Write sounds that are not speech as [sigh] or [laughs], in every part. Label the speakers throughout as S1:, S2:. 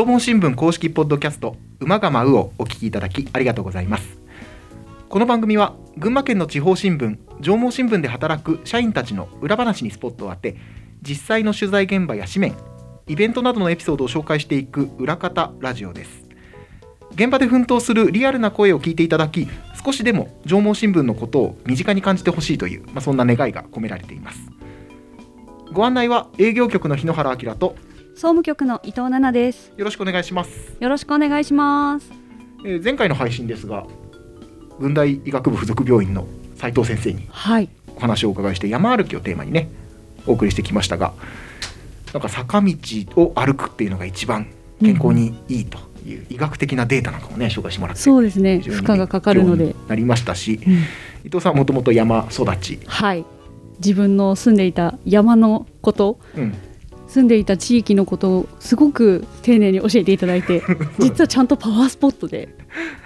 S1: 縄文新聞公式ポッドキャスト馬が舞うをお聞きいただきありがとうございます。この番組は群馬県の地方新聞縄文新聞で働く社員たちの裏話にスポットを当て実際の取材現場や紙面イベントなどのエピソードを紹介していく裏方ラジオです。現場で奮闘するリアルな声を聞いていただき少しでも縄文新聞のことを身近に感じてほしいという、まあ、そんな願いが込められています。ご案内は営業局の日野原明と
S2: 総務局の伊藤奈々です。
S1: よろしくお願いします、
S2: よろしくお願いします。
S1: えー前回の配信ですが文大医学部附属病院の斉藤先生に
S2: はい。
S1: お話をお伺いして山歩きをテーマにねお送りしてきましたがなんか坂道を歩くっていうのが一番健康にいいという医学的なデータなんかもね紹介してもらって
S2: そうですね。負荷がかかるので
S1: なりましたし
S2: うん
S1: 伊藤さんはもともと山育ち、
S2: はい。自分の住んでいた山のこと、
S1: うん、
S2: 住んでいた地域のことをすごく丁寧に教えていただいて、[laughs] 実はちゃんとパワースポットで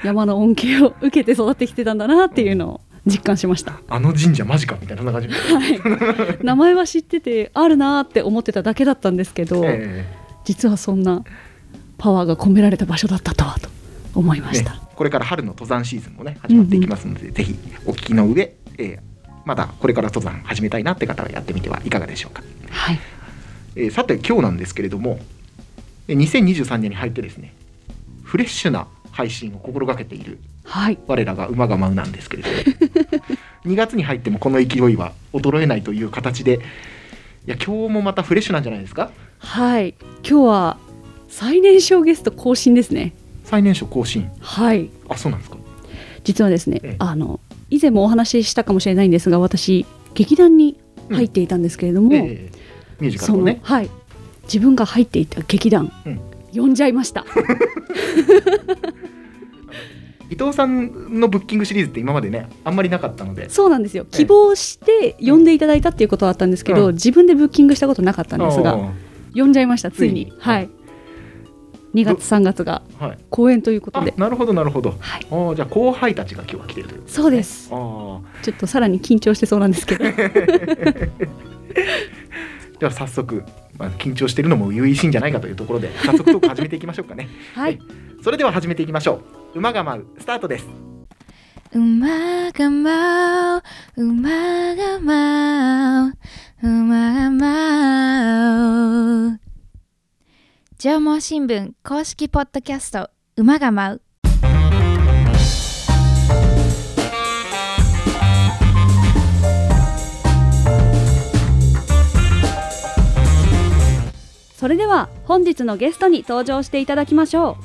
S2: 山の恩恵を受けて育ってきてたんだなっていうのを実感しました。
S1: あの神社マジかみたいな感じ
S2: はい。名前は知っててあるなって思ってただけだったんですけど、
S1: え
S2: 実はそんなパワーが込められた場所だったとはと思いま
S1: ーね
S2: した。、
S1: これから春の登山シーズンもね始まっていきますので、ぜひお聞きの上、えーまだこれから登山始めたいなって方はやってみてはいかがでしょうか。
S2: はい。
S1: えーさて今日なんですけれどもえー2023年に入ってですねフレッシュな配信を心がけている
S2: はい。
S1: 我らが馬が舞うなんですけれども [laughs] 2月に入ってもこの勢いは衰えないという形でいや今日もまたフレッシュなんじゃないですか？
S2: はい。今日は最年少ゲスト更新ですね。
S1: 最年少更新
S2: はい。
S1: あそうなんですか？
S2: 実はですね、
S1: ええ
S2: あの以前もお話ししたかもしれないんですが、私劇団に入っていたんですけれども、
S1: えーミュージカルね
S2: はい。自分が入っていた劇団、
S1: うん
S2: 呼んじゃいました。[laughs]
S1: 伊藤さんのブッキングシリーズって今までねあんまりなかったので
S2: そうなんですよ。
S1: ええ
S2: 希望して呼んでいただいたっていうことはあったんですけど、
S1: うん
S2: 自分でブッキングしたことなかったんですが、呼んじゃいました。ついに。はい。2月3月が
S1: はい
S2: 公演ということで、
S1: あなるほどなるほど
S2: はい。
S1: あーじゃあ後輩たちが今日は来てるという
S2: そうです。
S1: あー
S2: ちょっとさらに緊張してそうなんですけど、[laughs]
S1: では早速、まあ、緊張しているのも初々しいんじゃないかというところで早速トーク始めていきましょうかね。[laughs]
S2: はい。
S1: それでは始めていきましょう。馬が舞う。スタートです。
S3: 馬が舞う。馬が舞う。馬が舞う。縄文新聞公式ポッドキャスト馬が舞う
S2: それでは本日のゲストに登場していただきましょ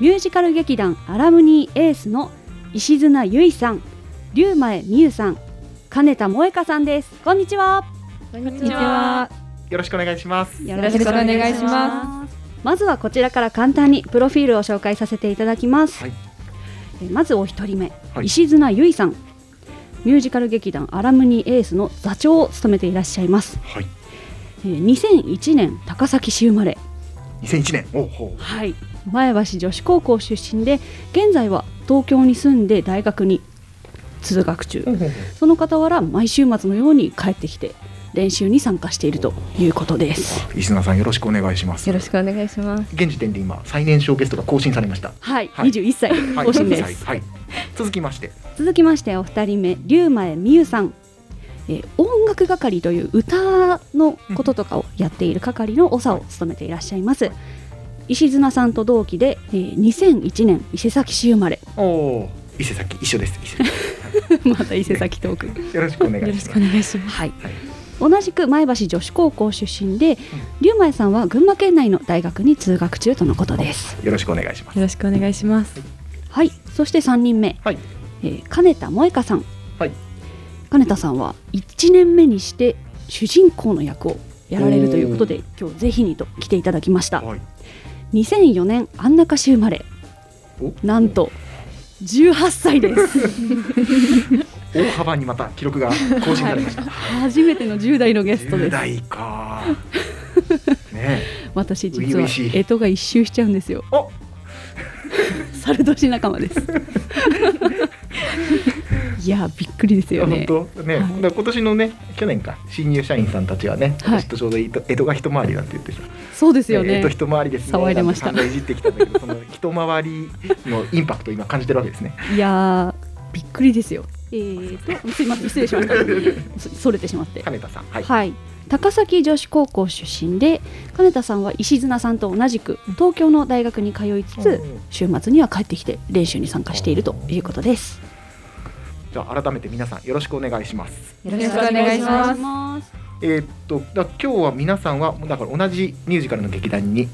S2: う。ミュージカル劇団アラムニーエースの石綱由衣さん龍前美優さん金田萌香さんです。こんにちは。
S3: こんに
S2: ちは。
S1: よろしくお願いします。
S2: よ
S3: ろしくお願いします。
S2: まずはこちらから簡単にプロフィールを紹介させていただきます、
S1: はい。
S2: えまずお一人目、
S1: はい。
S2: 石綱由衣さん。ミュージカル劇団アラムニーエースの座長を務めていらっしゃいます、
S1: はい
S2: えー2001年高崎市生まれ。
S1: 2001年おうほう。
S2: はい、前橋女子高校出身で現在は東京に住んで大学に通学中。その傍ら毎週末のように帰ってきて練習に参加しているということです。
S1: 石野さんよろしくお願いします。
S3: よろしくお願いします。
S1: 現時点で今最年少ゲストが更新されました。
S2: はい、
S1: はい。
S2: 21歳
S1: はい。
S2: 更新です、
S1: はいはい。続きまして。
S2: 続きましてお二人目龍前美優さん、えー音楽係という歌のこととかをやっている係の長を務めていらっしゃいます。石綱さんと同期で、えー2001年伊勢崎市生まれ。
S1: 伊勢崎一緒です [laughs]
S2: また伊勢崎トーク。[laughs]
S1: よろしくお願いします。
S2: はい。
S1: はい。
S2: 同じく前橋女子高校出身で龍前さんは群馬県内の大学に通学中とのことです。
S1: よろしくお願いします。
S3: よろしくお願いします。
S2: はい。そして3人目、
S1: はい。
S2: えー金田萌香さん。
S1: はい
S2: 金田さんは1年目にして主人公の役をやられるということで今日ぜひにと来ていただきました。
S1: はい。
S2: 2004年安中市生まれ。
S1: お。
S2: なんと18歳です。[laughs]
S1: 大幅にまた記録が更新されました。[laughs]
S2: 初めての10代のゲストで
S1: 10
S2: す
S1: 代か。[laughs] ね
S2: 私実は干支が一周しちゃうんですよ。
S1: お
S2: 猿年仲間ですいやびっくりですよね。
S1: 本当？ね、
S2: はい。
S1: 今年のね去年か。新入社員さんたちはね、
S2: はい。
S1: 私とちょうど江戸が一回りなんて言ってさ
S2: そうですよね。
S1: え江戸一回りですね
S2: 騒いでました。
S1: いじってきたんだけどその [laughs] 一回りのインパクトを今感じてるわけですね。
S2: いやーびっくりですよ。えーとすいません失礼しました。[laughs] そそれてしまって。
S1: 金田さんはい、
S2: はい、高崎女子高校出身で金田さんは石綱さんと同じく東京の大学に通いつつ週末には帰ってきて練習に参加しているということです
S1: じゃあ改めて皆さんよろしくお願いします。
S3: よろしくお願いします。
S1: えーっとだ今日は皆さんはだから同じミュージカルの劇団に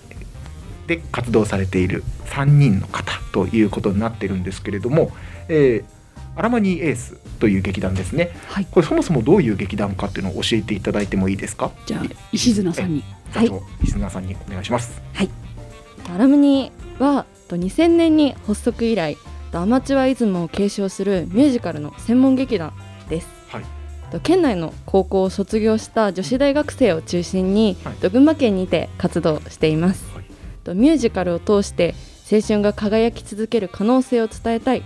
S1: で活動されている3人の方ということになってるんですけれども、えーアラマニーエースという劇団ですね。
S2: はい。
S1: これそもそもどういう劇団かっていうのを教えていただいてもいいですか？
S2: じゃあ石綱さんに。
S1: 座長石綱さんにお願いします。
S4: アラムニはと2000年に発足以来とアマチュアイズムを継承するミュージカルの専門劇団です、
S1: はい。
S4: と県内の高校を卒業した女子大学生を中心に、
S1: はい。
S4: と群馬県にて活動しています、
S1: はい。
S4: とミュージカルを通して青春が輝き続ける可能性を伝えたい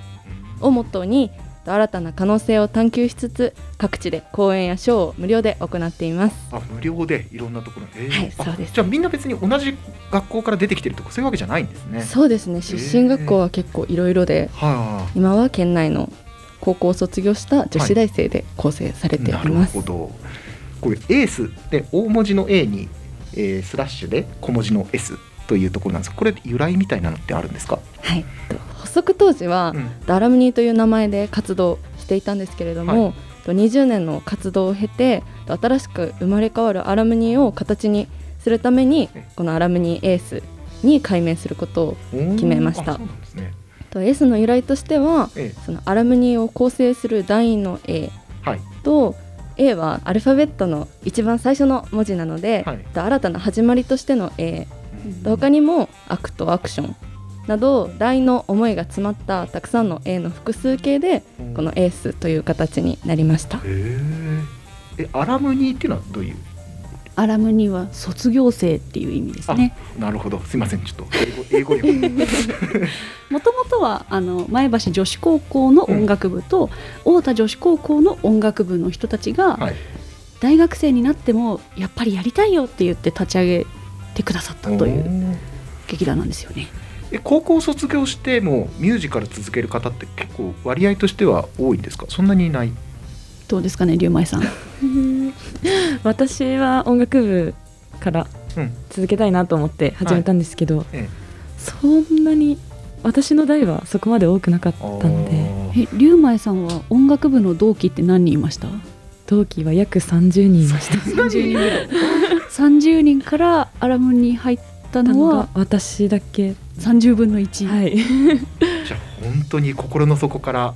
S4: をモットーにと新たな可能性を探求しつつ各地で公演やショーを無料で行っています。
S1: あ無料でいろんなところえー。あ
S4: はいそうです。
S1: じゃあみんな別に同じ学校から出てきてるとかそういうわけじゃないんですね。
S4: そうですね出身学校は結構いろいろで
S1: は
S4: 今は県内の高校を卒業した女子大生で構成され
S1: いなる
S4: ております、
S1: ほど。これエースで大文字の A に、えースラッシュで小文字の S というところなんですがこれ由来みたいなのってあるんですか、
S4: はい、と発足当時は、
S1: うん。
S4: ダラムニーという名前で活動していたんですけれども、と20年の活動を経てと新しく生まれ変わるアラムニーを形にするために
S1: え
S4: このアラムニーエースに改名することを決めました。
S1: ね。
S4: と S の由来としては
S1: え
S4: そのアラムニーを構成する団員の A
S1: えはい。
S4: と A はアルファベットの一番最初の文字なので、
S1: はい。
S4: と新たな始まりとしての A 他にもアクトアクションなど団員の思いが詰まったたくさんの A の複数形でこのエースという形になりました。
S1: へええアラムニーっていうのはどういう？
S2: アラムには卒業生っていう意味ですね。
S1: なるほど。すいませんちょっと。英語英語力 [laughs]
S2: もともとはあの前橋女子高校の音楽部と、太田女子高校の音楽部の人たちが、
S1: はい。
S2: 大学生になってもやっぱりやりたいよって言って立ち上げてくださったという劇団なんですよね。
S1: え高校卒業してもミュージカル続ける方って結構割合としては多いんですか？そんなにいない。
S2: どうですかね、龍舞さん。[laughs]
S5: 私は音楽部から
S1: うん。
S5: 続けたいなと思って始めたんですけど、
S1: え
S5: そんなに私の代はそこまで多くなかったので。
S2: え、龍舞さんは音楽部の同期って何人いました？
S5: 同期は約30人いました。
S2: 三十人ぐらい。三十人からアラムに入ったのは
S5: 私だけ
S2: 三十分の一。
S5: はい
S1: じゃあ本当に心の底から、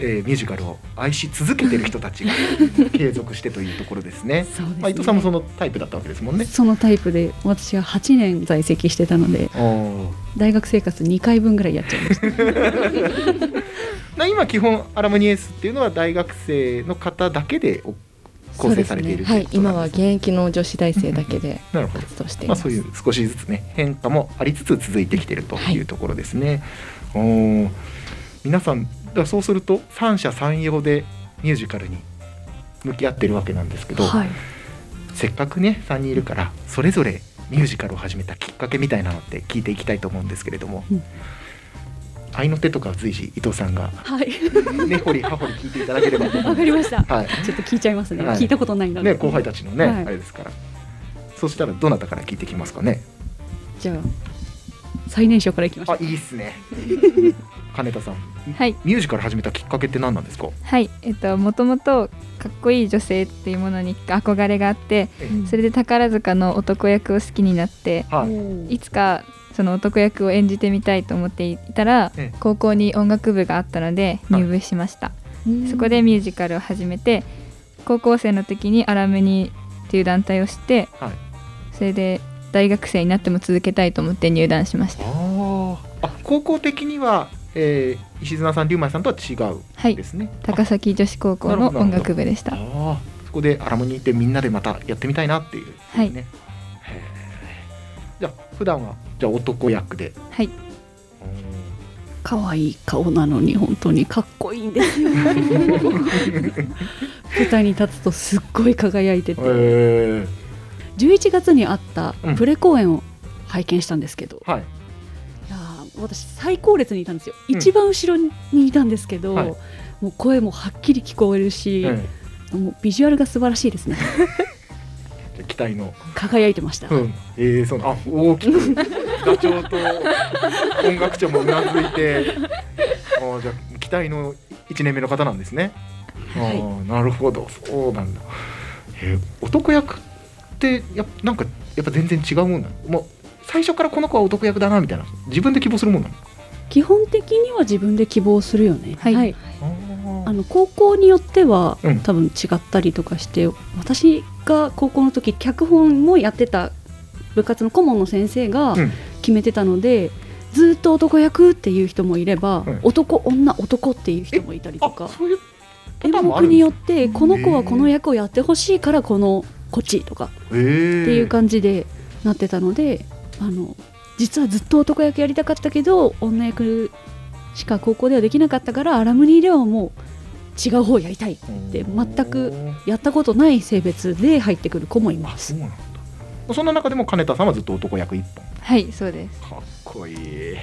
S1: えーミュージカルを愛し続けてる人たちが [laughs] 継続してというところですね。
S2: そうですね。
S1: まあ、伊藤さんもそのタイプだったわけですもんね。
S2: そのタイプで私は8年在籍してたので大学生活2回分ぐらいやっちゃいました [laughs]
S1: な今基本アラムニエースっていうのは大学生の方だけでお構成されている
S4: ね。はい。今は現役の女子大生だけで。活動しています、
S1: まあそういう少しずつね変化もありつつ続いてきているとい。うところですね。おー。皆さんだそうすると三者三様でミュージカルに向き合ってるわけなんですけど、
S2: はい。
S1: せっかくね3人いるからそれぞれミュージカルを始めたきっかけみたいなのって聞いていきたいと思うんですけれども、
S2: うん
S1: 愛の手とか随時伊藤さんが
S2: はい
S1: 根掘り葉掘り聞いていただければと思
S2: わかりました。
S1: はい
S2: ちょっと聞いちゃいますね、
S1: はい
S2: 聞いたことないので
S1: ね、後輩たちのね、
S2: はい
S1: あれですからそしたらどなたから聞いてきますかね
S2: じゃあ最年少からいきましょう
S1: あいいっすね金田さん
S3: はい
S1: ミュージカル始めたきっかけって何なんですか、
S3: はいえっともともとかっこいい女性っていうものに憧れがあってそれで宝塚の男役を好きになって
S1: はい
S3: いつかその男役を演じてみたいと思っていたら
S1: ええ。
S3: 高校に音楽部があったので入部しました、そこでミュージカルを始めて高校生の時にアラムニっていう団体を知って
S1: はい。
S3: それで大学生になっても続けたいと思って入団しました。
S1: あ高校的には、えー石綱さん龍馬さんとは違う
S3: はい。
S1: ですね、
S3: 高崎女子高校の音楽部でした。
S1: ああそこでアラモニーってみんなでまたやってみたいなっていう、
S3: はい。
S1: ねへー。じゃあ普段はじゃあ男役で。
S3: はい。
S2: 可愛い顔なのに本当にかっこいいんですよ。[laughs] 舞台に立つとすっごい輝いてて。
S1: え
S2: 11月にあった
S1: うん。
S2: プレ公演を拝見したんですけど、
S1: はい。
S2: いやー私最高列にいたんですよ、
S1: うん。
S2: 一番後ろにいたんですけど、
S1: はい。
S2: もう声もはっきり聞こえるし、
S1: え
S2: もうビジュアルが素晴らしいですね。[laughs]
S1: え期待の。
S2: 輝いてました、
S1: うん、えー、そうあ大きく座長と音楽長もうなずいて [laughs] あーじゃあ期待の1年目の方なんですね。あーなるほど。そうなんだ。えー男役ってやっぱなんかやっぱ全然違うもんなの？もう最初からこの子は男役だなみたいな。自分で希望するもんなの？
S2: 基本的には自分で希望するよね、
S3: はい、
S4: はい。
S2: あの高校によっては
S1: うん。
S2: 多分違ったりとかして、私が高校の時脚本もやってた部活の顧問の先生が
S1: うん
S2: 決めてたので、ずっと男役っていう人もいれば、
S1: うん
S2: 男女男っていう人もいたりとか。演目によってこの子はこの役をやってほしいからこのこっちとか。
S1: えー、
S2: っていう感じでなってたので、あの実はずっと男役やりたかったけど女役しか高校ではできなかったからアラムニーではもう違う方やりたいで全くやったことない性別で入ってくる子もいます。
S1: そんな中でも金田さんはずっと男役一本
S3: はい、そうです。
S1: かっこいい。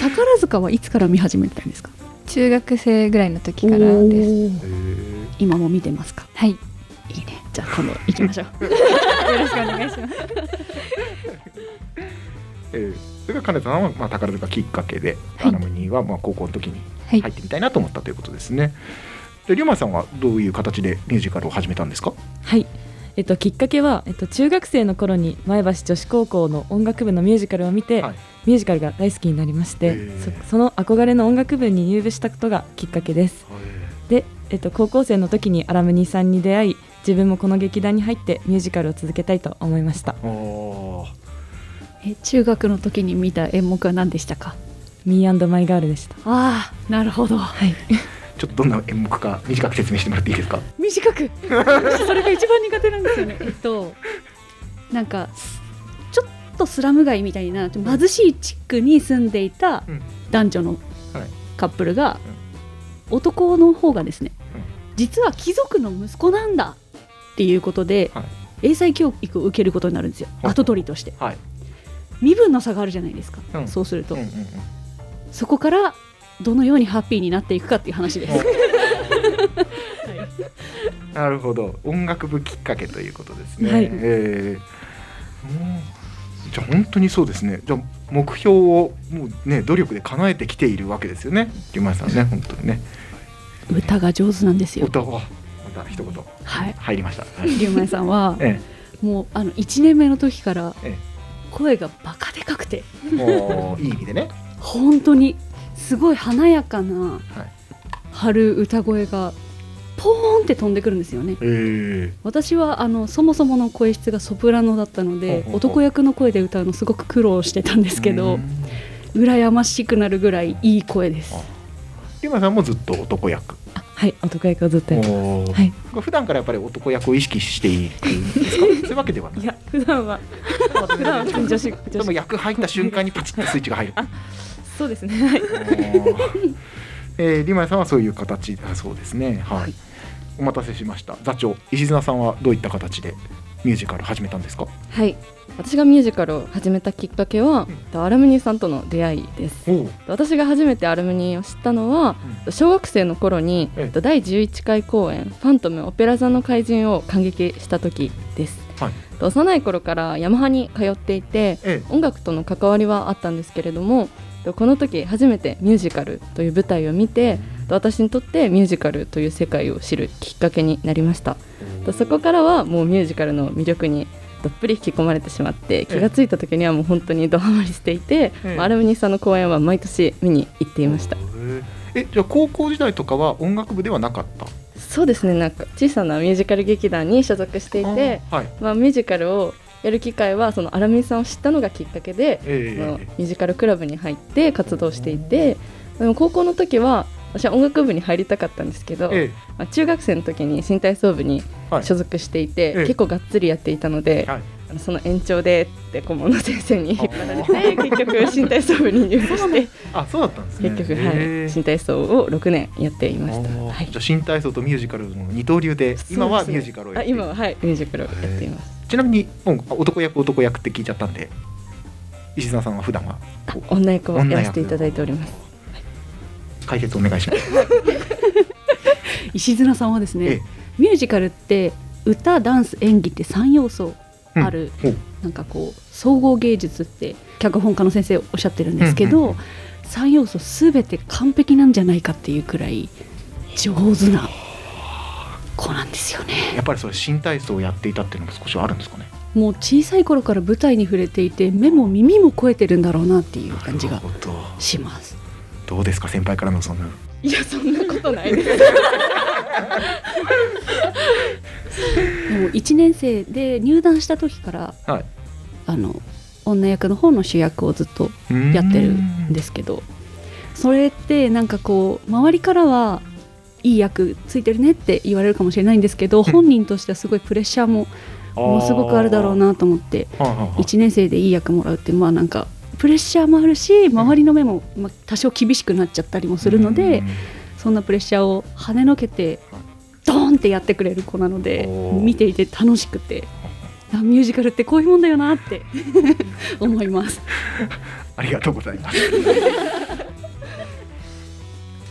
S2: 宝塚はいつから見始めたんですか？
S3: 中学生ぐらいの時からです。
S2: 今も見てますか？
S3: はい。
S2: いいね。じゃあ今度行きましょう。[laughs]
S3: よろしくお願いします。[laughs]
S1: えーそれが金田さんは、まあ、宝塚きっかけで、
S3: はい。
S1: アナムニーはまあ高校の時に
S3: はい。
S1: 入ってみたいなと思ったということですね。で、龍馬さんはどういう形でミュージカルを始めたんですか？
S5: はい、えっと、きっかけは、えっと、中学生の頃に前橋女子高校の音楽部のミュージカルを見て、
S1: はい。
S5: ミュージカルが大好きになりましてそその憧れの音楽部に入部したことがきっかけです。で、えっと、高校生の時にアラムニーさんに出会い自分もこの劇団に入ってミュージカルを続けたいと思いました。
S2: え中学の時に見た演目は何でしたか「
S5: ミーマイガール」でした。
S2: ああなるほど。
S5: はい
S1: ちょっとどんな演目か短く説明してもらっていいですか？
S2: 短く。私 [laughs] それが一番苦手なんですよねえっと。なんかちょっとスラム街みたいな貧しい地区に住んでいた
S1: うん。
S2: 男女の
S1: はい。
S2: カップルが、男の方がですね、
S1: うん。
S2: 実は貴族の息子なんだっていうことで、
S1: はい。
S2: 英才教育を受けることになるんですよ。
S1: はい
S2: 跡取りとして。
S1: はい。
S2: 身分の差があるじゃないですか、
S1: うん。
S2: そうすると、
S1: うんうんうん。
S2: そこからどのようにハッピーになっていくかっていう話です。[laughs]
S1: なるほど音楽部きっかけということですね。
S5: はい
S1: えーうんじゃあ本当にそうですね。じゃあ目標をもうね努力で叶えてきているわけですよね。龍馬さんね本当にね。
S2: 歌が上手なんですよ。
S1: 歌はまた一言
S2: はい。
S1: 入りました。はい
S2: 龍馬さんは
S1: え
S2: もうあの1年目の時から
S1: え
S2: 声がバカでかくて
S1: え、もういい意味でね。
S2: 本当にすごい華やかな
S1: はい
S2: 張る歌声がポーンって飛んでくるんですよね。
S1: え
S2: 私はあのそもそもの声質がソプラノだったので男役の声で歌うのすごく苦労してたんで
S1: え
S2: すけど羨ましくなるぐらいいい声です。
S1: 龍馬さんもずっと男役。
S5: あはい男役をずっとやってま
S1: おー
S5: はい
S1: 普段からやっぱり男役を意識していくんですか？[laughs] そういうわけではない。
S5: すいや普段は普段は女子
S1: でも役入った瞬間にパチッとスイッチが入る。
S5: そうですねはい [laughs]
S1: えー、リマヤさんはそういう形だそうですね。はい。
S2: はい
S1: お待たせしました。座長石綱さんはどういった形でミュージカル始めたんですか？
S4: はい私がミュージカルを始めたきっかけは、アルムニーさんとの出会いです。私が初めてアルムニーを知ったのは、小学生の頃に、
S1: ええ
S4: 第11回公演「ファントムオペラ座の怪人」を感激した時です、
S1: はい。
S4: 幼い頃からヤマハに通っていて
S1: え
S4: 音楽との関わりはあったんですけれどもこの時初めてミュージカルという舞台を見て私にとってミュージカルという世界を知るきっかけになりました。
S1: え。
S4: そこからはもうミュージカルの魅力にどっぷり引き込まれてしまって気がついた時にはもう本当にドハマりしていて、
S1: ええ。
S4: まあアルムニーさんの公演は毎年見に行っていました。
S1: え、じゃあ高校時代とかは音楽部ではなかった？
S4: そうですね。なんか小さなミュージカル劇団に所属していて
S1: はい。
S4: まあ、ミュージカルをやる機会はそのアラミンさんを知ったのがきっかけで、
S1: え
S4: その
S1: ー
S4: ミュージカルクラブに入って活動していてでも高校の時は私は音楽部に入りたかったんですけど、
S1: え。
S4: まあ、中学生の時に新体操部に
S1: はい。
S4: 所属していて、
S1: ええ。
S4: 結構がっつりやっていたので、
S1: はい
S4: その延長でって顧問の先生に引っ張られて結局新体操部に入部して
S1: あそうだったんですね。
S4: 結局、はい、新体操を6年やっていました。はい。
S1: じゃあ新体操とミュージカルの二刀流で今はミュージカルをやって
S4: あ今ははいミュージカルをやっています。
S1: ちなみにもう男役男役って聞いちゃったんで石澤さんは普段は？
S4: あ女役をやらせていただいております。
S1: 解説お願いします。[laughs]
S2: 石綱さんはですね、
S1: ええ。
S2: ミュージカルって歌ダンス演技って3要素ある、
S1: ほう。
S2: なんかこう総合芸術って脚本家の先生おっしゃってるんですけど、
S1: うんうんうん。
S2: 3要素すべて完璧なんじゃないかっていうくらい上手な子なんですよね。
S1: やっぱりそれ新体操をやっていたっていうのも少しあるんですかね。
S2: もう小さい頃から舞台に触れていて目も耳も超えてるんだろうなっていう感じがします。
S1: どうですか先輩からのその。
S4: いやそんなことないです。[laughs]
S2: でも1年生で入団した時から
S1: はい。
S2: あの女役の方の主役をずっとやってるんですけどそれってなんかこう周りからはいい役ついてるねって言われるかもしれないんですけど本人としてはすごいプレッシャーもものすごくあるだろうなと思って
S1: はいはいはい。
S2: 1年生でいい役もらうってまあなんかプレッシャーもあるし周りの目もまあ多少厳しくなっちゃったりもするので
S1: うん。
S2: そんなプレッシャーを跳ねのけてドーンってやってくれる子なので見ていて楽しくてあミュージカルってこういうもんだよなって [laughs] 思います。[laughs]
S1: ありがとうございます。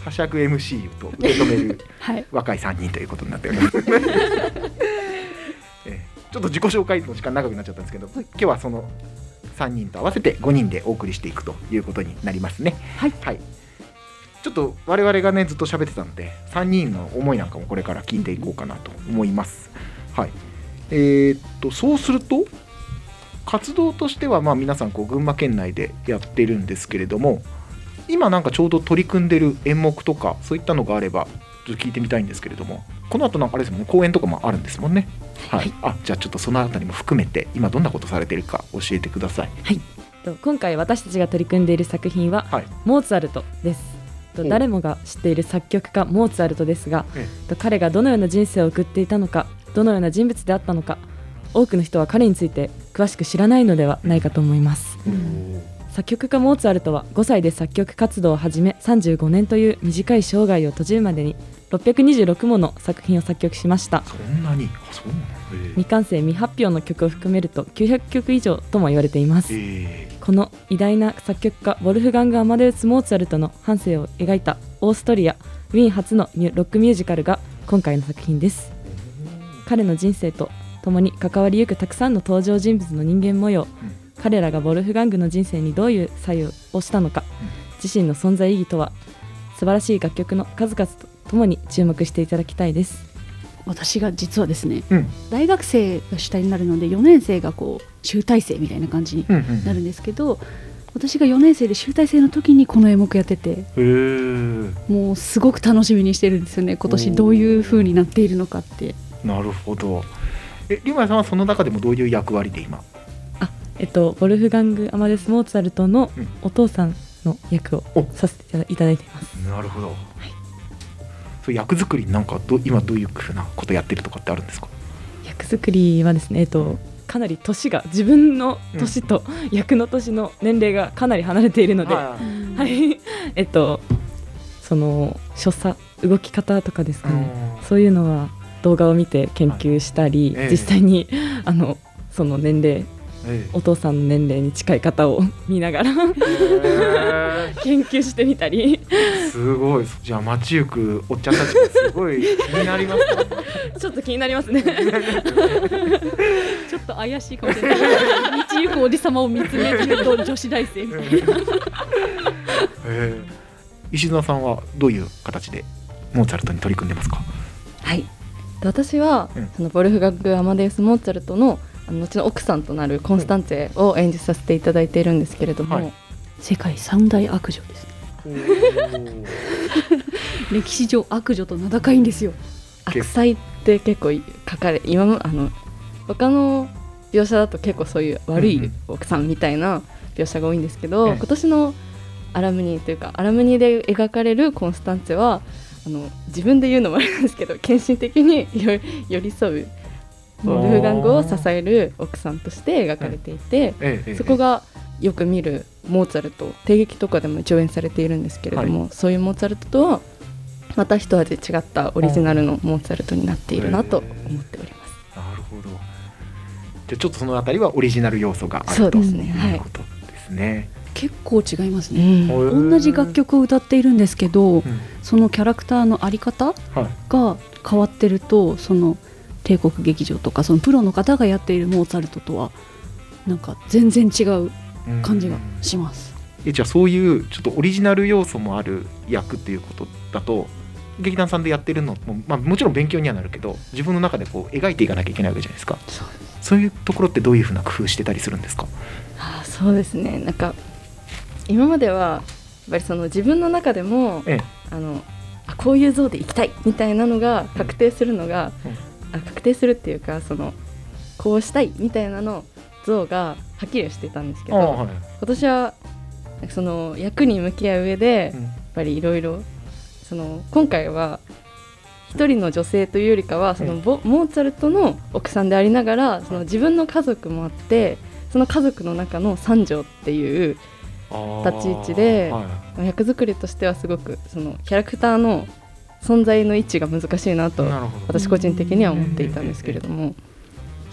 S1: はしゃぐ MC と受け止める
S2: はい
S1: 若い3人ということになっております。[laughs] ええちょっと自己紹介の時間長くなっちゃったんですけど、今日はその3人と合わせて5人でお送りしていくということになりますね。
S2: はい
S1: ちょっと我々がねずっと喋ってたので3人の思いなんかもこれから聞いていこうかなと思います。はい。えーっとそうすると活動としてはまあ皆さんこう群馬県内でやってるんですけれども今なんかちょうど取り組んでる演目とかそういったのがあればちょっと聞いてみたいんですけれどもこの後なんかあれですもんね公演とかもあるんですもんね。はい、あじゃあちょっとそのあたりも含めて今どんなことされてるか教えてください。
S5: と今回私たちが取り組んでいる作品は、
S1: はい。
S5: モーツァルトです誰もが知っている作曲家モーツァルトですが、彼がどのような人生を送っていたのかどのような人物であったのか多くの人は彼について詳しく知らないのではないかと思います。作曲家モーツァルトは5歳で作曲活動を始め35年という短い生涯を閉じるまでに626もの作品を作曲しました。
S1: そんなに？あそうなのへ
S5: 未完成未発表の曲を含めると900曲以上とも言われています。
S1: え
S5: この偉大な作曲家ウォルフガング・アマデウス・モーツァルトの半生を描いたオーストリアウィーン初のロックミュージカルが今回の作品です。彼の人生と共に関わりゆくたくさんの登場人物の人間模様、彼らがウォルフガングの人生にどういう作用をしたのか、自身の存在意義とは素晴らしい楽曲の数々とともに注目していただきたいです
S2: 私が実はですね
S1: うん。
S2: 大学生が主体になるので4年生がこう集大成みたいな感じに
S1: うんうん
S2: なるんですけど私が4年生で集大成の時にこの演目やっててもうすごく楽しみにしてるんですよね今年どういう風になっているのかって。
S1: なるほど。えリュウマイさんはその中でもどういう役割で今？
S5: えっとウォルフガング・アマデウス・モーツァルトの
S1: うん。
S5: お父さんの役を
S1: お。
S5: させていただいています。
S1: なるほど、そういう役作りなんかど今どういうふうなことやってるとかってあるんですか？
S5: 役作りはですね、えっと、かなり年が自分の年と役の年の年齢がかなり離れているので、は
S1: はい。
S5: い、[laughs] えっとその所作動き方とかですかね、
S1: うん。
S5: そういうのは動画を見て研究したり、
S1: はい。ええ。
S5: 実際にあのその年齢
S1: え
S5: お父さんの年齢に近い方を見ながら
S1: え。[laughs]
S5: 研究してみたり。
S1: すごい。じゃあ街行くおっちゃんたちがすごい気になりますね。[laughs]
S5: ちょっと気になりますね。[laughs]
S2: ちょっと怪しいかもしれない。道行くおじさまを見つめてると女子大生みたいな。
S1: ええ。石澤さんはどういう形でモーツァルトに取り組んでますか？
S4: はい。で私は、
S1: うん。
S4: そのボルフガング・アマデウス・モーツァルトの後の奥さんとなるコンスタンツェを演じさせていただいているんですけれども、
S1: はい。
S2: 世界三大悪女です。[laughs] 歴史上悪女と名高いんですよ。
S4: 悪妻って結構書かれ今もあの他の描写だと結構そういう悪い
S1: うんうん。
S4: 奥さんみたいな描写が多いんですけど、
S1: ええ。
S4: 今年のアラムニというかアラムニで描かれるコンスタンツェはあの自分で言うのもあれなんですけど献身的によ寄り添うウルフガングを支える奥さんとして描かれていて、
S1: ええ
S4: そこがよく見るモーツァルト帝劇とかでも上演されているんですけれども、そういうモーツァルトとはまた一味違ったオリジナルのモーツァルトになっているなと思っております。
S1: なるほど。じゃあちょっとそのあたりはオリジナル要素があると。
S4: い。
S1: いうことですね、
S2: 結構違います
S4: う
S2: ね、
S4: ん
S1: うん
S2: 同じ楽曲を歌っているんですけど、
S1: うん。
S2: そのキャラクターのあり方
S1: はい。
S2: が変わってるとその帝国劇場とかそのプロの方がやっているモーツァルトとはなんか全然違う感じがします。
S1: えじゃあそういうちょっとオリジナル要素もある役っていうことだと劇団さんでやってるのも、まあ、もちろん勉強にはなるけど自分の中でこう描いていかなきゃいけないわけじゃないですか。そういうところってどういうふうな工夫してたりするんですか？
S4: あーそうですね。なんか今まではやっぱりその自分の中でも
S1: ええ。
S4: あのあこういう像でいきたいみたいなのが確定するのが、あ確定するっていうかそのこうしたいみたいなの像がはっきりはしてたんですけど、
S1: はい。
S4: 今年はその役に向き合う上で、
S1: うん。
S4: やっぱりいろいろその今回は一人の女性というよりかはそのボ、モーツァルトの奥さんでありながらその自分の家族もあってその家族の中の三女っていう立ち位置で
S1: はい。
S4: 役作りとしてはすごくそのキャラクターの存在の位置が難しいなと私個人的には思っていたんですけれども、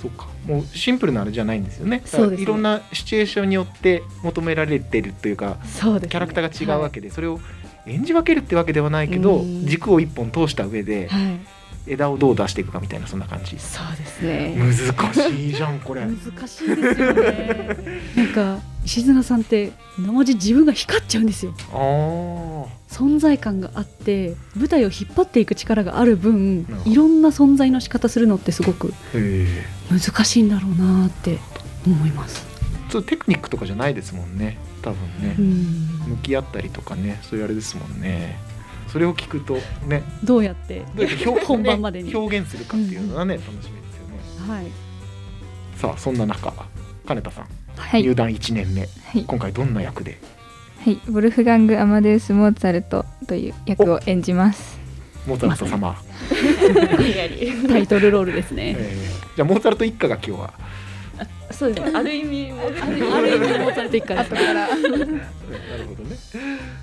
S1: そうか。もうシンプルなあれじゃないんですよね。
S4: そうですね。
S1: いろんなシチュエーションによって求められてるというか
S4: そうですね。
S1: キャラクターが違うわけで、それを演じ分けるってわけではないけど
S4: うん。
S1: 軸を一本通した上で
S4: はい、はい
S1: 枝をどう出していくかみたいなそんな感じ。
S4: そうですね。
S1: 難しいじゃんこれ。
S2: 難しいですよね。なんか石綱さんって生地自分が光っちゃうんですよ。存在感があって舞台を引っ張っていく力がある分いろんな存在の仕方するのってすごく難しいんだろうなって思います。
S1: ちょっとテクニックとかじゃないですもんね。多分ね。
S2: うん。
S1: 向き合ったりとかねそういうあれですもんねそれを聞くとね。
S2: どうやって
S1: どうやって表
S2: 本番までに。
S1: ね表現するかっていうのがね、楽しみですよね。
S2: はい。
S1: さあそんな中金田さん、
S3: はい。
S1: 入団1年目。
S3: はい。
S1: 今回どんな役で？
S3: はい、ボルフガング・アマデウス・モーツァルトという役を演じます。
S1: モーツァルト様、
S2: タイトルロールですね。
S1: えーじゃあモーツァルト一家が今日は。
S4: そうですね。ある意味も
S2: ある意味モーツァルト一家ですね。[laughs]
S1: なるほどね、えー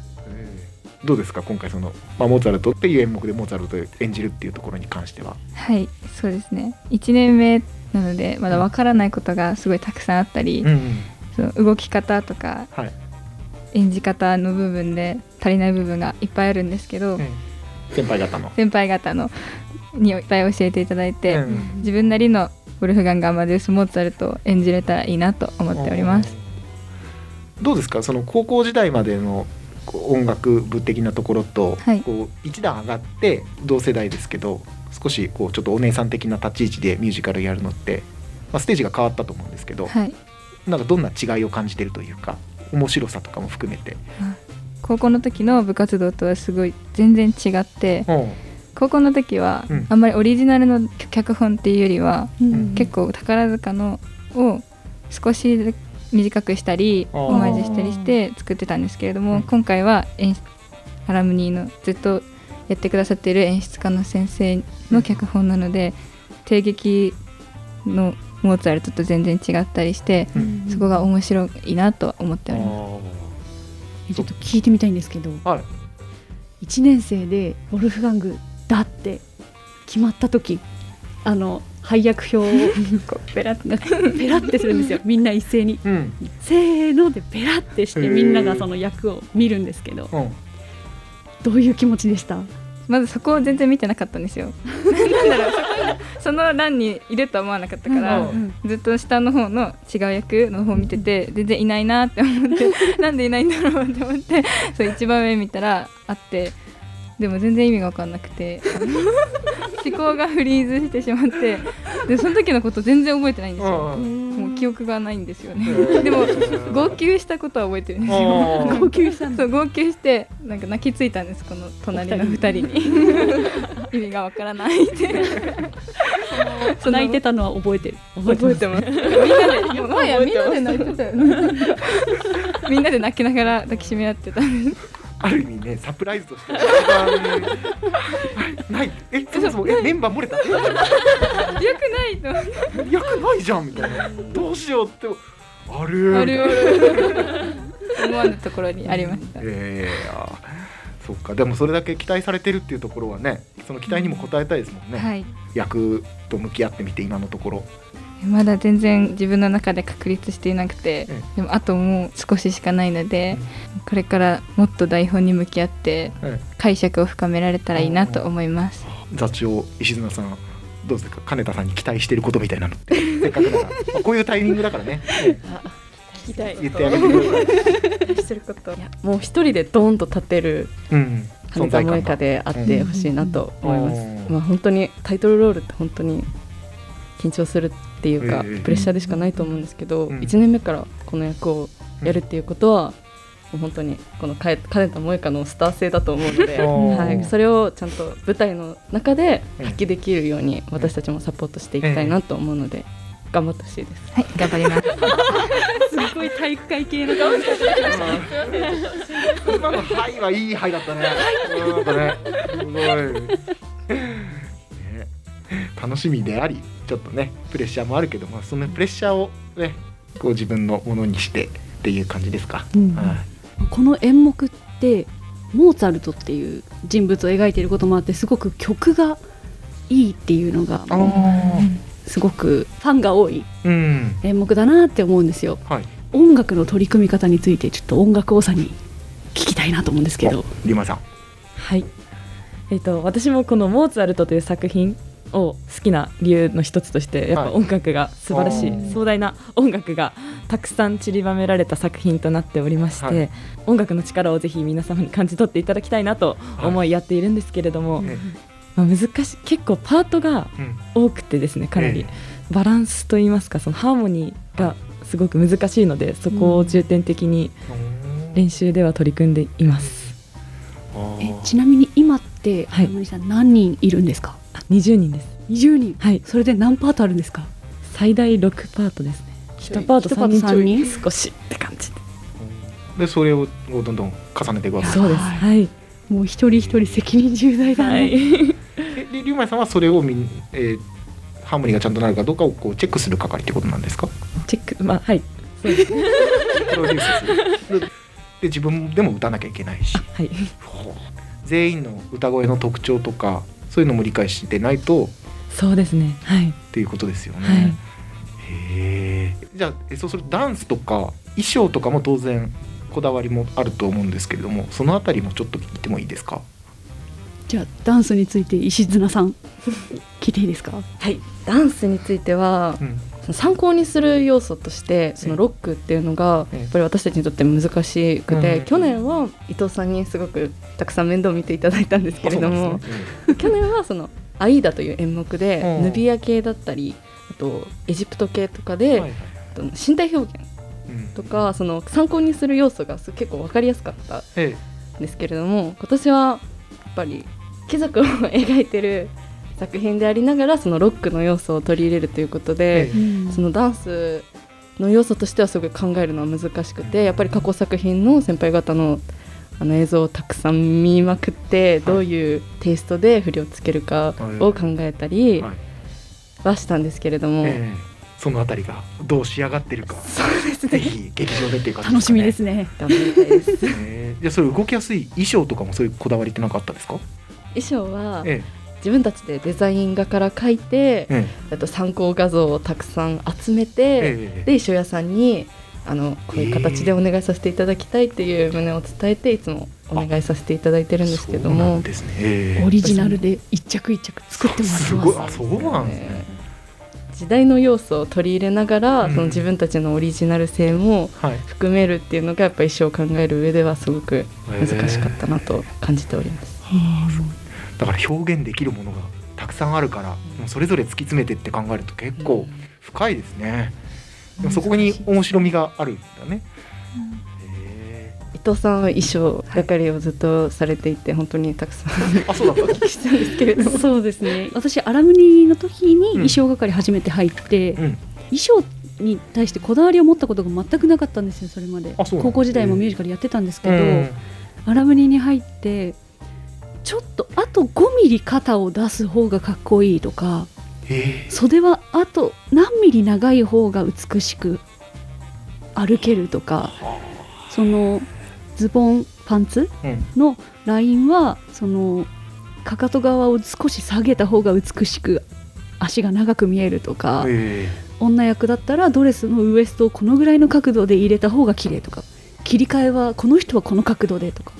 S1: どうですか？今回その、まあ、モーツァルトっていう演目でモーツァルトを演じるっていうところに関しては。
S3: はい、そうですね。1年目なのでまだわからないことがすごいたくさんあったり、
S1: うんうん。
S3: その動き方とか
S1: はい、
S3: 演じ方の部分で足りない部分がいっぱいあるんですけど、
S1: うん。先輩方の。
S3: 先輩方のにいっぱい教えていただいて、
S1: うん
S3: 自分なりのボルフガング・アマデウス・モーツァルトを演じれたらいいなと思っております。
S1: どうですか？その高校時代までのこう音楽部的なところと、
S3: はい。
S1: こう一段上がって同世代ですけど少しこうちょっとお姉さん的な立ち位置でミュージカルやるのって、まあ、ステージが変わったと思うんですけど、
S3: はい、
S1: なんかどんな違いを感じてるというか面白さとかも含めて。
S3: 高校の時の部活動とはすごい全然違って
S1: う。ん
S3: 高校の時は
S1: うん。
S3: あんまりオリジナルの脚本っていうよりは
S2: うん。
S3: 結構宝塚のを少し短くしたりオマージュしたりして作ってたんですけれども、
S1: うん。
S3: 今回は演出ハラムニーのずっとやってくださっている演出家の先生の脚本なので帝劇のモーツァルトと全然違ったりして
S1: うん。
S3: そこが面白いなとは思っております。
S2: えちょっと聞いてみたいんですけど、
S1: はい。
S2: 1年生でウォルフガングだって決まった時あの配役表をこうペラッ [laughs] ペラってするんですよ。みんな一斉に。
S1: うん。
S2: せーのでペラってしてみんながその役を見るんですけど。
S1: うん。
S2: どういう気持ちでした？
S3: まずそこを全然見てなかったんですよ。[laughs] なんだろうそこにその欄にいるとは思わなかったから、
S1: うん。
S3: ずっと下の方の違う役の方見てて全然いないなって思ってなんでいないんだろうって思ってそう一番上見たらあってでも全然意味が分かんなくてあの思考がフリーズしてしまってでその時のこと全然覚えてないんですよ。
S1: うん
S3: もう記憶がないんですよね。
S1: へー
S3: でも号泣したことは覚えてるんですよ。
S2: 号泣した
S3: そう号泣してなんか泣きついたんですこの隣の二人に。意味がわからないって。その
S2: 泣いてたのは覚えてる？
S3: 覚えてます。みんなでもみんなで泣いてたよね。[laughs] みんなで泣きながら抱きしめ合ってたんです
S1: ある意味ねサプライズとして。[laughs] ない。えそもそもえメンバー漏れた？え [laughs]
S3: よくないと
S1: 役ないじゃんみたいな。どうしようって。ある。
S3: あるある。思わぬところにありました。
S1: ええあそっか。でもそれだけ期待されてるっていうところはねその期待にも応えたいですもんね、
S3: はい。
S1: 役と向き合ってみて今のところ
S3: まだ全然自分の中で確立していなくて、
S1: え
S3: でもあともう少ししかないので、これからもっと台本に向き合って
S1: え
S3: 解釈を深められたらいいなと思います。
S1: 座長石綱さんどうですか？金田さんに期待してることみたいなの。っ [laughs] てせっかくだから、まあこういうタイミングだからね、え
S4: 聞きたい。
S1: え言ってあげてください、
S4: してることいやもう一人でドーンと立てる
S1: うん、
S4: 金田萌香であってほしいなと思います、
S1: うん。
S4: まあ本当にタイトルロールって本当に緊張するっていうか、
S1: ええ
S4: プレッシャーでしかないと思うんですけど、
S1: うん。
S4: 1年目からこの役をやるっていうことは、もう本当にこのかえ金田萌香のスター性だと思うので、[laughs] はい、それをちゃんと舞台の中で
S1: うん。
S4: 発揮できるように私たちもサポートしていきたいなと思うので、頑張ってほしいです。
S3: はい、頑張ります。[laughs]
S2: すごい体育会系の顔して
S1: 今の「はい」はいい「はい」だったね。[laughs] なんかね、すごい。ね。楽しみであり、ちょっとね、プレッシャーもあるけども、そのプレッシャーをね、こう自分のものにしてっていう感じですか。
S2: うん
S1: はい
S2: この演目ってモーツァルトっていう人物を描いていることもあってすごく曲がいいっていうのが
S1: あ
S2: すごくファンが多い演目だなって思うんですよ
S1: はい。
S2: 音楽の取り組み方についてちょっと音楽王さんに聞きたいなと思うんですけど
S1: リマさん。
S5: はい、えっと私もこの「モーツァルト」という作品を好きな理由の一つとしてやっ
S1: はい。
S5: ぱ音楽が素晴らしい、
S1: あー。
S5: 壮大な音楽がたくさん散りばめられた作品となっておりまして、
S1: はい。
S5: 音楽の力をぜひ皆様に感じ取っていただきたいなと思いやっているんですけれども、
S1: え
S5: まあ、難しい結構パートが
S1: うん、
S5: 多くてですねかなり、
S1: え
S5: バランスといいますかそのハーモニーがすごく難しいのでそこを重点的に練習では取り組んでいます。
S2: えちなみに今って
S5: はい。
S2: 森さん何人いるんですか？
S5: あ20人です。
S2: 20人。
S5: はい。
S2: それで何パートあるんですか？
S5: 最大6パートですね。1パート
S2: 一パート
S5: 3人。
S2: 三人。
S5: 少しって感じ。で
S1: で、それをどんどん重ねていくわけ。です。
S5: そうです。
S2: はい。
S5: はい。
S2: もう一人一人責任重大だね、
S5: はい。[laughs]
S1: え、りりゅうまいさんはそれをみん、えーハーモニーがちゃんとなるかどうかをこうチェックする係ってことなんですか？
S5: チェックまあはい。そうですね
S1: プロデュースする。[laughs] でで自分でも歌わなきゃいけないし。
S5: はい。
S1: 全員の歌声の特徴とかそういうのも理解してないと
S5: そうですねはい
S1: っていうことですよね。
S5: はい
S1: へえ。じゃあえそうするとダンスとか衣装とかも当然こだわりもあると思うんですけれどもそのあたりもちょっと聞いてもいいですか？
S2: じゃあダンスについて石綱さん [laughs] 聞いていいですか？
S4: はい、ダンスについては
S1: うん。
S4: 参考にする要素としてそのロックっていうのが
S1: ええ
S4: やっぱり私たちにとって難しくて、
S1: うん。
S4: 去年は伊藤さんにすごくたくさん面倒を見ていただいたんですけれども、[laughs] 去年はその「アイーダ」という演目で
S1: うん。
S4: ヌビア系だったりあとエジプト系とか
S1: うん
S4: で、身体表現
S1: うん。
S4: とかその参考にする要素がす結構分かりやすかった
S1: え
S4: んですけれども今年はやっぱり貴族を描いてる作品でありながらそのロックの要素を取り入れるということで、
S1: ええ。
S4: そのダンスの要素としてはすごい考えるのは難しくてやっぱり過去作品の先輩方のあの映像をたくさん見まくってどういうテイストで振りをつけるかを考えたり
S1: は
S4: したんですけれども、
S1: ええ。そのあたりがどう仕上がってるか。
S4: そうです
S1: ぜ
S4: ね
S1: ひ劇場でっていう感じ
S2: 楽しみです
S1: ね。
S2: ね
S4: 頑張りたいです。[laughs]
S1: ええ。じゃあそれ動きやすい衣装とかもそういうこだわりって何かあったんですか？
S4: 衣装は
S1: え
S4: 自分たちでデザイン画から描いて
S1: ええ
S4: あと参考画像をたくさん集めて、
S1: ええ
S4: で衣装屋さんにあのこういう形でお願いさせていただきたいっていう旨を伝えていつもお願いさせていただいてるんですけど
S1: そうな
S4: も
S1: んですね。ええ
S2: オリジナルで一着一着作ってもらってます
S1: すごいあそうなんですね。
S4: 時代の要素を取り入れながら、
S1: うん
S4: その自分たちのオリジナル性も
S1: はい。
S4: 含めるっていうのがやっぱ衣装を考える上ではすごく難しかったなと感じております。
S1: だから表現できるものがたくさんあるから、もうそれぞれ突き詰めてって考えると結構深いですね。でもそこに面白みがあるんだね。へ
S4: 伊藤さんは衣装係をずっとされていて本当にたくさん
S1: ーあ、そうだったんです。
S4: したんですけれども。
S2: そうですね。私アラムニの時に
S1: うん。
S2: 衣装係初めて入って、
S1: うん。
S2: 衣装に対してこだわりを持ったことが全くなかったんですよそれまで。高校時代もミュージカルやってたんですけど、
S1: うん。
S2: 荒ムニに入ってちょっとあと5ミリ肩を出す方がかっこいいとか袖はあと何ミリ長い方が美しく歩けるとかそのズボンパンツ
S1: うん。
S2: のラインはそのかかと側を少し下げた方が美しく足が長く見えるとか
S1: へ
S2: 女役だったらドレスのウエストをこのぐらいの角度で入れた方が綺麗とか切り替えはこの人はこの角度でとか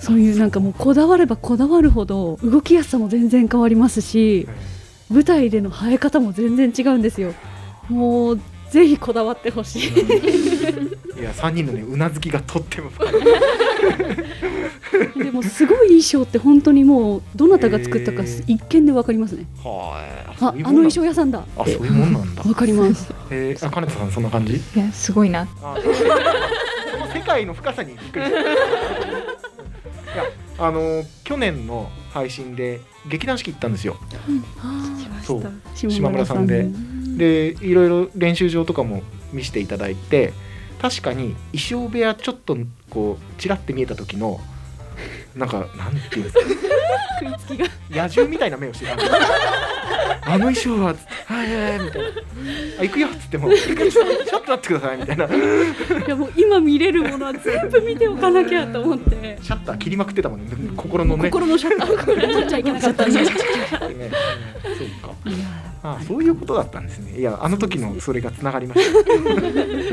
S2: そういうなんかもうこだわればこだわるほど動きやすさも全然変わりますし舞台での生え方も全然違うんですよ。もうぜひこだわってほしい。
S1: いや3人のねうなずきがとっても。深 [laughs] い
S2: でもすごい衣装って本当にもうどなたが作ったか一見でわかりますね。
S1: はい。
S2: ああの衣装屋さんだ。
S1: あそういうもんなんだ。
S2: わかります。
S1: えー、あ金田さんそんな感じ？
S3: いやすごいな。
S1: あその世界の深さにびっくりしたあの去年の配信で劇団四季行ったんですよ。そう。島村さんで。で。いろいろ練習場とかも見せていただいて確かに衣装部屋ちょっとこうちらって見えた時のなんかなんていうんですか
S2: 食いつきが。
S1: 野獣みたいな目をしてたんですよあの衣装はつって「はいはいはい」みたいな「あ行くよ」っつっても「ちょっと待ってください」みたいな。い
S2: やもう今見れるものは全部見ておかなきゃと思って。
S1: シャッター切りまくってたもんね。心のね。
S2: 心のシャッター。取っちゃいけなかった
S1: そうかあそういうことだったんですね。いやあの時のそれがつながりました、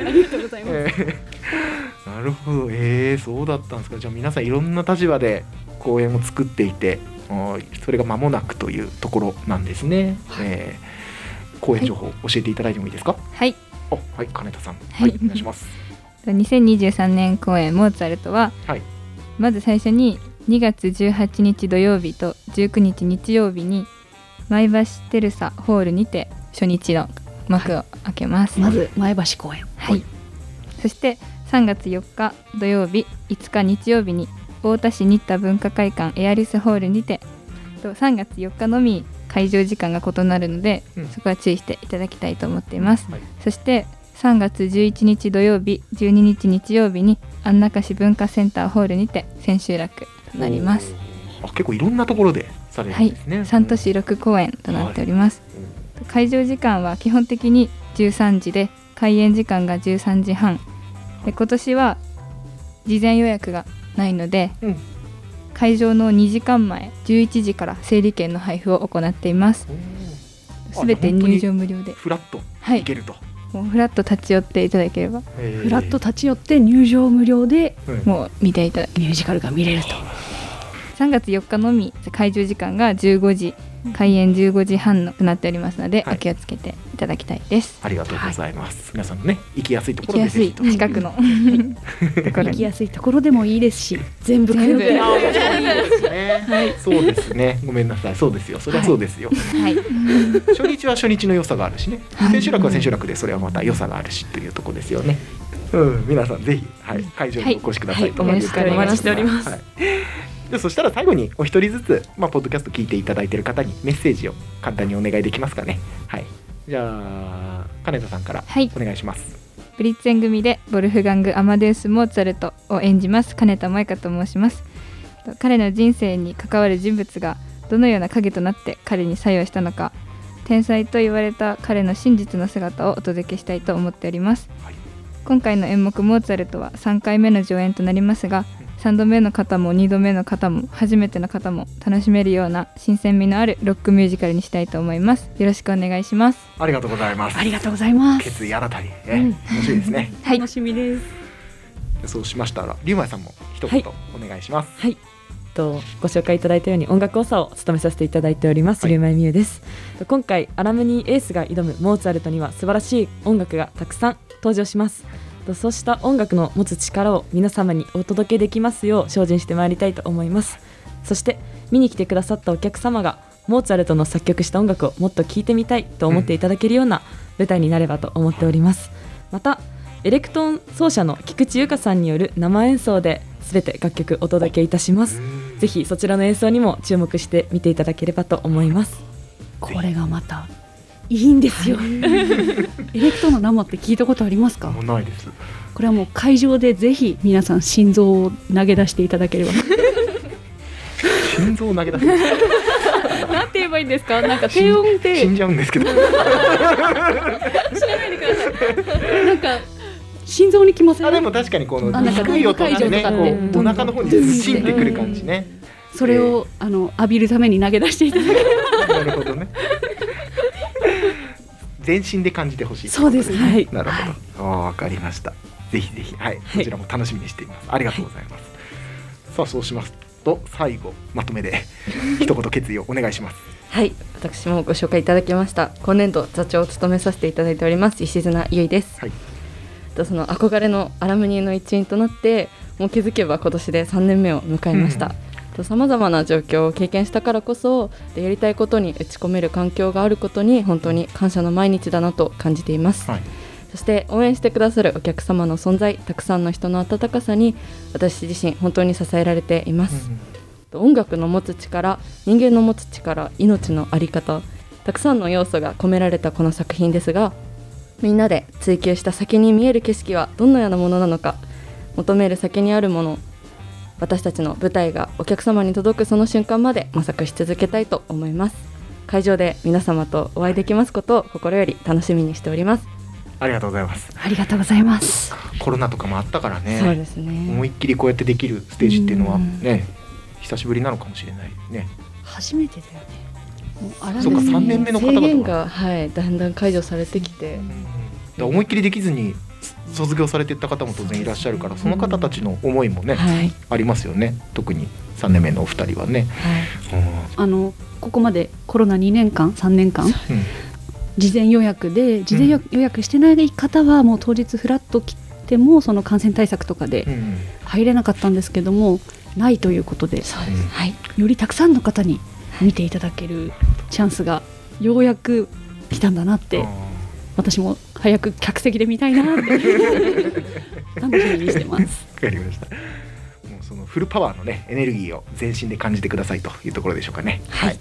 S2: ありがとうございます、
S1: えーなるほど。えー、そうだったんですか。じゃあ皆さんいろんな立場で公演を作っていてそれが間もなくというところなんですね、えー公演情報教えていただいてもいいですか、
S3: はい。
S1: あはい金田さん。
S3: はい。
S1: はい、お願いします。
S3: 2023年公演モーツァルトは、
S1: はい。
S3: まず最初に2月18日土曜日と19日日曜日に前橋テルサホールにて初日の幕を開けます、
S2: まず前橋公園
S3: はい、そして3月4日土曜日5日日曜日に太田市新田文化会館エアリスホールにてと3月4日のみ会場時間が異なるので、
S1: うん。
S3: そこは注意していただきたいと思っています、
S1: はい。
S3: そして3月11日土曜日12日日曜日に安中市文化センターホールにて千秋楽となります。
S1: あ結構いろんなところでされる
S3: はい
S1: んですね、
S3: 3都市6公演となっております、会場時間は基本的に13時で開演時間が13時半で今年は事前予約がないので、
S1: うん。
S3: 会場の2時間前11時から整理券の配布を行っています。すべて入場無料で。
S1: フラット
S3: はい。
S1: いけると、
S3: もうフラッと立ち寄っていただければ。
S1: えー。
S2: フラッと立ち寄って入場無料で
S1: うん。
S3: もう見ていただけ
S2: ミュージカルが見れると。
S3: 3月4日のみ会場時間が15時開演15時半となっておりますので、
S1: はい。
S3: お気をつけて。いただきたいです。
S1: ありがとうございます、皆さんのね行きやすいところ
S3: 行きやすい。
S1: でぜひと
S3: 近くの。[laughs]
S2: 行きやすいところでもいいですし [laughs] 全部通って。
S3: 全部
S1: あもちろんですね、そうですね。ごめんなさい。そうですよ。それはそうですよ、
S3: はい。
S1: 初日は初日の良さがあるしね、
S3: はい。
S1: 千秋楽は千秋楽でそれはまた良さがあるしというところですよね。うん、皆さんぜひ、はい、会場にお越しください、
S3: はい。はい。
S1: というところで
S3: お待ちしており
S5: ます。
S1: はい。でそしたら最後にお一人ずつ、まあ、ポッドキャスト聞いていただいている方にメッセージを簡単にお願いできますかね。はい、じゃあ金田さんから
S3: はい。
S1: お願いします。
S3: ブリッツェン組でボルフガング・アマデウス・モーツァルトを演じます。金田萌香と申します。と彼の人生に関わる人物がどのような影となって彼に作用したのか天才と言われた彼の真実の姿をお届けしたいと思っております、
S1: はい。
S3: 今回の演目「モーツァルト」は3回目の上演となりますが3度目の方も2度目の方も初めての方も楽しめるような新鮮味のあるロックミュージカルにしたいと思いますよろしくお願いします
S1: ありがとうございます。
S2: ありがとうございます
S1: 決意新たに、ね
S2: うん [laughs]
S1: 楽しみですね。
S3: はい
S2: 楽しみです
S1: そうしましたら、リュウマイさんも一言お願いします。
S5: はい。とご紹介いただいたように音楽補佐を務めさせていただいております、
S1: はい
S5: リュウマイミュウです。と今回アラムニーエースが挑むモーツァルトには素晴らしい音楽がたくさん登場します。とそうした音楽の持つ力を皆様にお届けできますよう精進してまいりたいと思います。そして見に来てくださったお客様がモーツァルトの作曲した音楽をもっと聴いてみたいと思っていただけるような舞台になればと思っております。またエレクトーン奏者の菊池優香さんによる生演奏で全て楽曲お届けいたします。ぜひそちらの演奏にも注目して見ていただければと思います。
S2: これがまたいいんですよ。エレクトーンの生って聞いたことありますか？
S1: もうないです。
S2: これはもう会場でぜひ皆さん心臓を投げ出していただければ。
S1: 心臓を投げ出す？[laughs]
S2: なんて言えばいいんですか？なんか低音
S1: 死
S2: で
S1: んじゃうんですけど。
S2: なんか心臓にきません？
S1: あでも確かにこの
S2: あなんか
S1: 低い音でねこお腹の方にズシンってくる感じね。
S2: それをあの浴びるために投げ出していただければ。
S1: なるほどね全身で感じてほしい。
S2: そうですね。はい
S1: なるほど、ああわかりました。ぜひぜひ。はい。こちらも楽しみにしています、ありがとうございます、さあそうしますと最後まとめで [laughs] 一言決意をお願いします。
S4: はい。私もご紹介いただきました。今年度座長を務めさせていただいております石綱ゆいです、
S1: はい。
S4: とその憧れのアラムニの一員となってもう気づけば今年で3年目を迎えました、さまざまな状況を経験したからこそでやりたいことに打ち込める環境があることに本当に感謝の毎日だなと感じています、
S1: はい。
S4: そして応援してくださるお客様の存在たくさんの人の温かさに私自身本当に支えられています、音楽の持つ力人間の持つ力命の在り方たくさんの要素が込められたこの作品ですがみんなで追求した先に見える景色はどのようなものなのか求める先にあるもの私たちの舞台がお客様に届くその瞬間まで模索し続けたいと思います。会場で皆様とお会いできますことを心より楽しみにしております、
S1: ありがとうございます。
S2: ありがとうございます。
S1: コロナとかもあったからね。
S4: そうです
S1: 思
S4: ね
S1: いっきりこうやってできるステージっていうのは
S4: うん。
S1: ね久しぶりなのかもしれないね。
S2: 初めてだよね。もうあら
S1: そうか
S2: め
S1: 3年目の方
S4: 制限
S1: 々が
S4: が、はい、だんだん解除されてきて、
S1: だから思いっきりできずに卒業されていった方も当然いらっしゃるからその方たちの思いもね、
S4: はい、
S1: ありますよね。特に3年目のお二人はね、
S2: あのここまでコロナ2年間3年間
S1: うん。
S2: 事前予約で事前予予約してない方はもう当日フラッと来てもその感染対策とかで
S1: うん。
S2: 入れなかったんですけどもないということで
S4: はい、
S2: よりたくさんの方に見ていただけるチャンスがようやく来たんだなって
S1: あ
S2: 私も早く客席で見たいなって。[laughs] 楽しみにしてます。
S1: ーわかりました。もうそのフルパワーのねエネルギーを全身で感じてくださいというところでしょうかね。
S4: はい。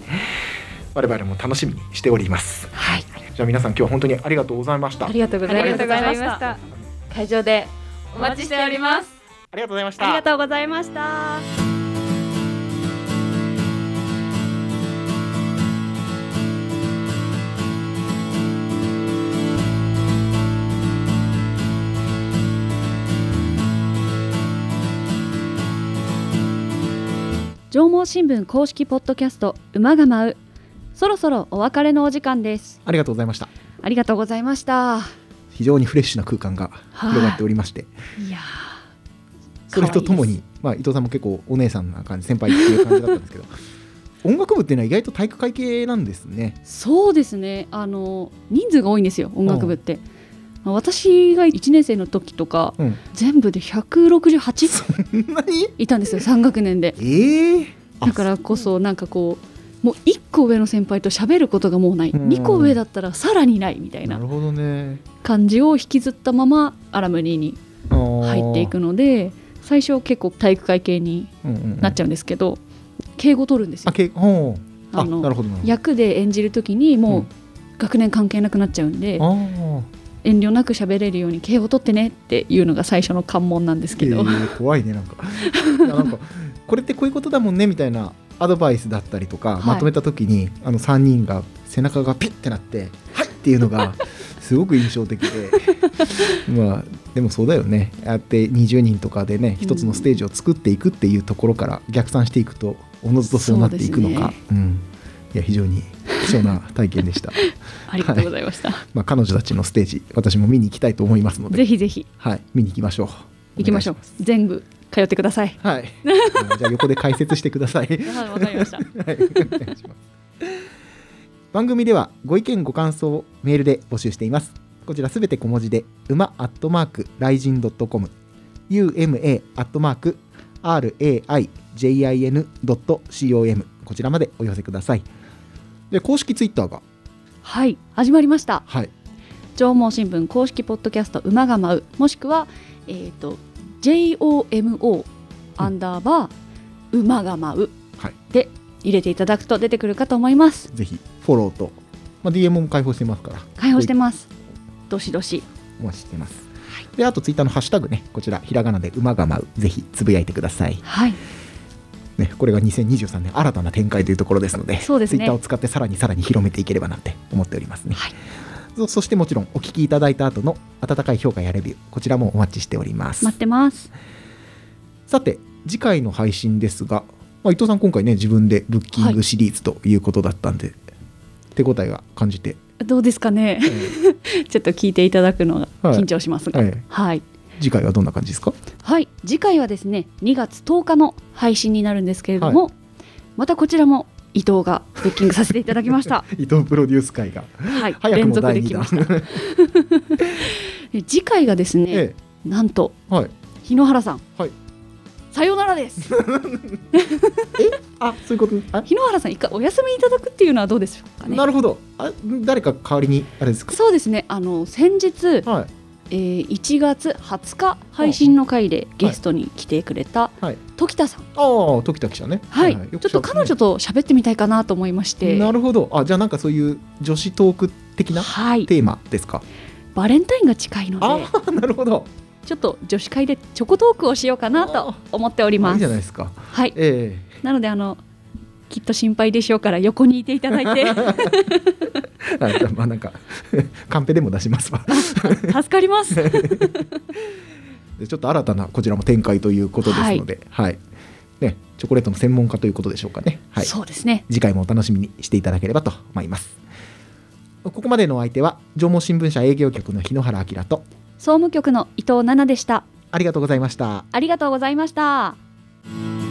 S1: 我々も楽しみにしております。
S4: はい、
S1: じゃあ皆さん今日は本当にありがとうございました。
S4: ありがとうございます
S3: ありがとうございました。
S4: 会場で
S3: お待ちしております。
S1: ありがとうございました。
S2: ありがとうございました。上毛新聞公式ポッドキャスト馬が舞う。そろそろお別れのお時間です。
S1: ありがとうございました。
S2: ありがとうございました。
S1: 非常にフレッシュな空間が広がっておりまして、
S2: いや
S1: それとともにまあ、伊藤さんも結構お姉さんな感じ先輩っていう感じだったんですけど [laughs] 音楽部っていうのは意外と体育会系なんですね。
S2: ーそうですね。あの人数が多いんですよ音楽部って、まあ私が1年生の時とか
S1: うん。
S2: 全部で168
S1: そんなに？
S2: いたんですよ3学年で。
S1: ええ
S2: だからこそなんかこうもう1個上の先輩と喋ることがもうない。
S1: うん。
S2: 2個上だったらさらにないみたいな。
S1: なるほどね。
S2: 感じを引きずったままアラムニーに入っていくので最初結構体育会系になっちゃ
S1: う
S2: うんですけど敬語取るんですよ。
S1: あ
S2: の役で演じる時にも
S1: うん。
S2: う学年関係なくなっちゃうんで、
S1: あー
S2: 遠慮なく喋れるように敬語取ってねっていうのが最初の関門なんですけど、
S1: えー怖いねなんか。なんかこれってこういうことだもんねみたいなアドバイスだったりとか、
S2: はい。
S1: まとめた時にあの3人が背中がピッてなって「はい!」っていうのがすごく印象的で。[laughs] まあでもそうだよね。ああやって20人とかでね一つのステージを作っていくっていうところから逆算していくとおのずとそうなっていくのか。
S2: そうです
S1: うん、いや非常に貴重な体験でした。[laughs]
S2: ありがとうございました、
S1: まあ彼女たちのステージ私も見に行きたいと思いますので。
S2: ぜひぜひ。
S1: はい。見に行きましょう。
S2: 行きましょう。全部通ってください。
S1: はい。じゃあ横で解説してください。[laughs]
S2: はいわかりました。
S1: はい、お願いします。番組ではご意見ご感想をメールで募集しています。こちらすべて小文字で、馬アットマーク、ライジン .com、uma アットマーク、raijin.com、こちらまでお寄せください。で、公式ツイッターが、
S2: はい始まりました。
S1: はい、
S2: 上毛新聞公式ポッドキャスト馬が舞う。もしくはえっ、と JOMO アンダーバー馬が舞う。
S1: はい。
S2: で入れていただくと出てくるかと思います。
S1: ぜひフォローとまあ、DM も開放してますから。
S2: 開放してます。どしどし。
S1: お待ちしてます、であとツイッターのハッシュタグね。こちらひらがなで馬が舞う。ぜひつぶやいてください。
S2: はい
S1: ね、これが2023年新たな展開というところですので
S2: そうですね。
S1: ツイッターを使ってさらにさらに広めていければなって思っておりますね、
S2: はい。
S1: そそしてもちろんお聞きいただいた後の温かい評価やレビューこちらもお待ちしております。
S2: 待ってます。
S1: さて次回の配信ですが、まあ、伊藤さん今回ね自分でブッキングシリーズということだったんで、手応えが感じて、
S2: どうですかね。[laughs] ちょっと聞いていただくのが
S1: はい。
S2: 緊張しますが。
S1: はい
S2: はい
S1: 次回はどんな感じですか？
S2: はい、次回はですね2月10日の配信になるんですけれども、またこちらも伊藤がブッキングさせていただきました。[laughs]
S1: 伊藤プロデュース会が。
S2: はい、連
S1: も第2
S2: 続できま
S1: 弾
S2: した。[laughs] で次回がですね、
S1: え
S2: なんと
S1: えはい。
S2: 日野原さん、
S1: はい。
S2: さようならです。[laughs]
S1: あそういうこと？あ？
S2: 日野原さん一回お休みいただくっていうのはどうでしょうかね。
S1: なるほど。あ誰か代わりにあれですか？
S2: そうですね。あの先日、
S1: はい
S2: えー1月20日配信の回でゲストに来てくれた
S1: はい。
S2: 時田さん、
S1: ああ時田記者ね。
S2: はい、
S1: よく
S2: ちょっと彼女と喋ってみたいかなと思いまして、
S1: なるほど。あじゃあなんかそういう女子トーク的な
S2: はい、
S1: テーマですか？
S2: バレンタインが近いので。
S1: ああなるほど。
S2: ちょっと女子会でチョコトークをしようかなと思っており
S1: いい
S2: ます。
S1: じゃないですか。
S2: はい、
S1: え。
S2: なのであのきっと心配でしょうから横にいていただいて
S1: えあまあなんかカンペでも出しますわ
S2: 助かります。[laughs]
S1: でちょっと新たなこちらも展開ということですので、はいね、チョコレートの専門家ということでしょうかね、はい、
S2: そうですね。
S1: 次回もお楽しみにしていただければと思いますここまでのお相手は縄文新聞社営業局の日野原明と
S2: 総務局の伊藤奈々でした。
S1: ありがとうございました
S2: ありがとうございました。